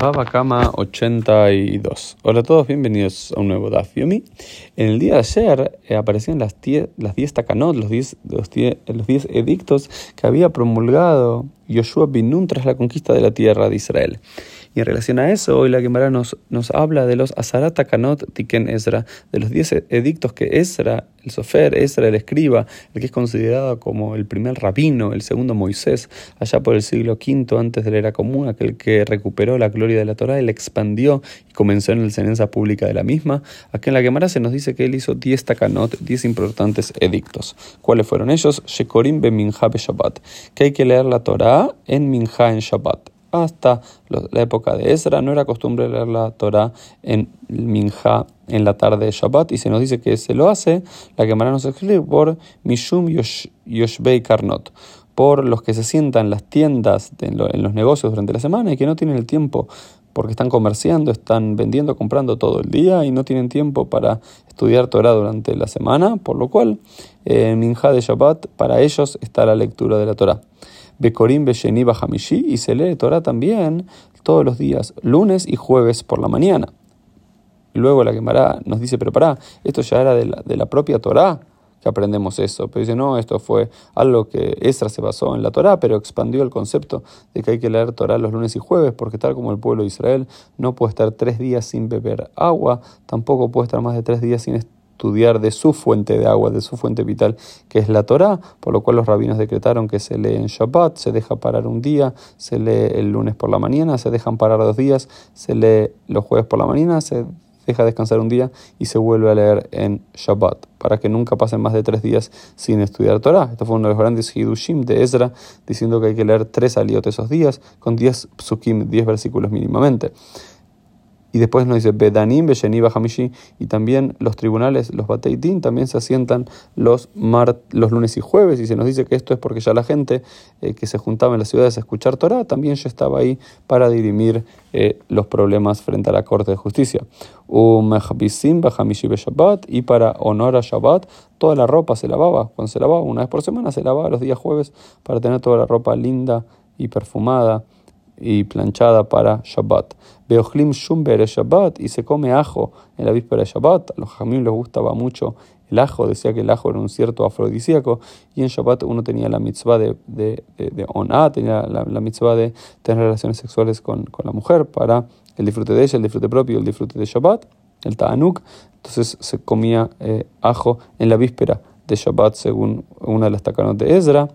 Baba Kama 82. Hola a todos, bienvenidos a un nuevo Daf En el día de ayer eh, aparecían las 10 las takanot, los 10 los los edictos que había promulgado Yoshua bin Nun tras la conquista de la tierra de Israel. Y en relación a eso, hoy la Gemara nos, nos habla de los Azarat Kanot Tiken Ezra, de los 10 edictos que Ezra, el Sofer, Ezra, el escriba, el que es considerado como el primer rabino, el segundo Moisés, allá por el siglo V antes de la era común, aquel que recuperó la gloria de la Torah, él expandió y comenzó en la enseñanza pública de la misma. Aquí en la Gemara se nos dice que él hizo 10 takanot, 10 importantes edictos. ¿Cuáles fueron ellos? Shekorim be Minha Shabbat, que hay que leer la Torah en Minha en Shabbat hasta la época de Ezra no era costumbre leer la Torah en Minja en la tarde de Shabbat y se nos dice que se lo hace, la que nos escribe por Mishum Yoshbei Karnot, por los que se sientan en las tiendas, en los negocios durante la semana y que no tienen el tiempo porque están comerciando, están vendiendo, comprando todo el día y no tienen tiempo para estudiar Torah durante la semana, por lo cual en Minja de Shabbat para ellos está la lectura de la Torah. Bekorim Besheni Hamishi y se lee Torah también todos los días, lunes y jueves por la mañana. Luego la Gemara nos dice, pero pará, esto ya era de la, de la propia Torah que aprendemos eso. Pero dice, no, esto fue algo que Esra se basó en la Torah, pero expandió el concepto de que hay que leer Torah los lunes y jueves, porque tal como el pueblo de Israel no puede estar tres días sin beber agua, tampoco puede estar más de tres días sin estudiar de su fuente de agua, de su fuente vital, que es la Torá, por lo cual los rabinos decretaron que se lee en Shabbat, se deja parar un día, se lee el lunes por la mañana, se dejan parar dos días, se lee los jueves por la mañana, se deja descansar un día y se vuelve a leer en Shabbat, para que nunca pasen más de tres días sin estudiar Torah. Esto fue uno de los grandes Hidushim de Ezra, diciendo que hay que leer tres aliot esos días, con diez psukim, diez versículos mínimamente. Y después nos dice Bedanim, Besheni, Hamishi, y también los tribunales, los Bateitin, también se asientan los, los lunes y jueves, y se nos dice que esto es porque ya la gente eh, que se juntaba en las ciudades a escuchar Torah también ya estaba ahí para dirimir eh, los problemas frente a la Corte de Justicia. y para honor a Shabbat, toda la ropa se lavaba, cuando se lavaba una vez por semana, se lavaba los días jueves para tener toda la ropa linda y perfumada y planchada para Shabbat. Beochlim shumber Shabbat y se come ajo en la víspera de Shabbat. A los jamín les gustaba mucho el ajo, decía que el ajo era un cierto afrodisíaco y en Shabbat uno tenía la mitzvah de, de, de, tenía la, la, mitzvah de tener relaciones sexuales con, con, la mujer para el disfrute de ella, el disfrute propio, el disfrute de Shabbat, el ta'anuk. Entonces se comía eh, ajo en la víspera de Shabbat según una de las takanot de Ezra.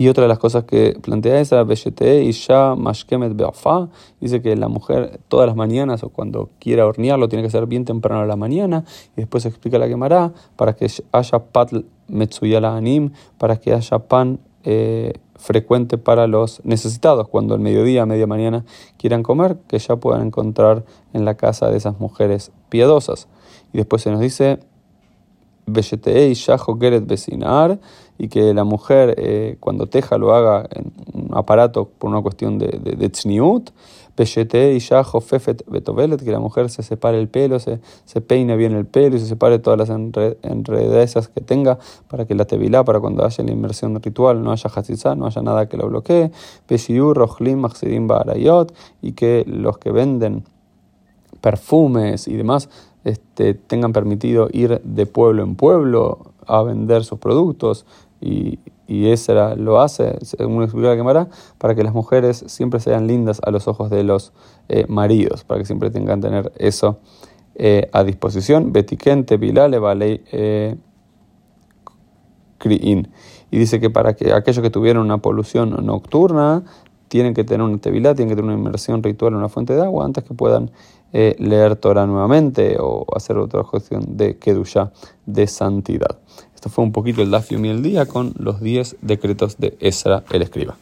Y otra de las cosas que plantea esa, Beshete Isha Mashkemet Beafa, dice que la mujer todas las mañanas o cuando quiera hornearlo tiene que ser bien temprano a la mañana. Y después explica la quemará para que haya pat Metsuyala Anim, para que haya pan eh, frecuente para los necesitados. Cuando al mediodía, media mañana quieran comer, que ya puedan encontrar en la casa de esas mujeres piadosas. Y después se nos dice y que la mujer eh, cuando teja lo haga en un aparato por una cuestión de, de, de tzniut, que la mujer se separe el pelo, se, se peine bien el pelo y se separe todas las enredezas que tenga para que la tevilá, para cuando haya la inmersión ritual, no haya hasizá, no haya nada que lo bloquee, y que los que venden perfumes y demás este, tengan permitido ir de pueblo en pueblo a vender sus productos y, y esa lo hace, según explica la Gemara, para que las mujeres siempre sean lindas a los ojos de los eh, maridos, para que siempre tengan tener eso eh, a disposición. Betiquente, Bilale, Balei, eh, Y dice que para que aquellos que tuvieron una polución nocturna tienen que tener una tevilá, tienen que tener una inmersión ritual en una fuente de agua antes que puedan eh, leer Torah nuevamente o hacer otra cuestión de Kedusha, de santidad. Esto fue un poquito el Daf el día con los 10 decretos de Esra el escriba.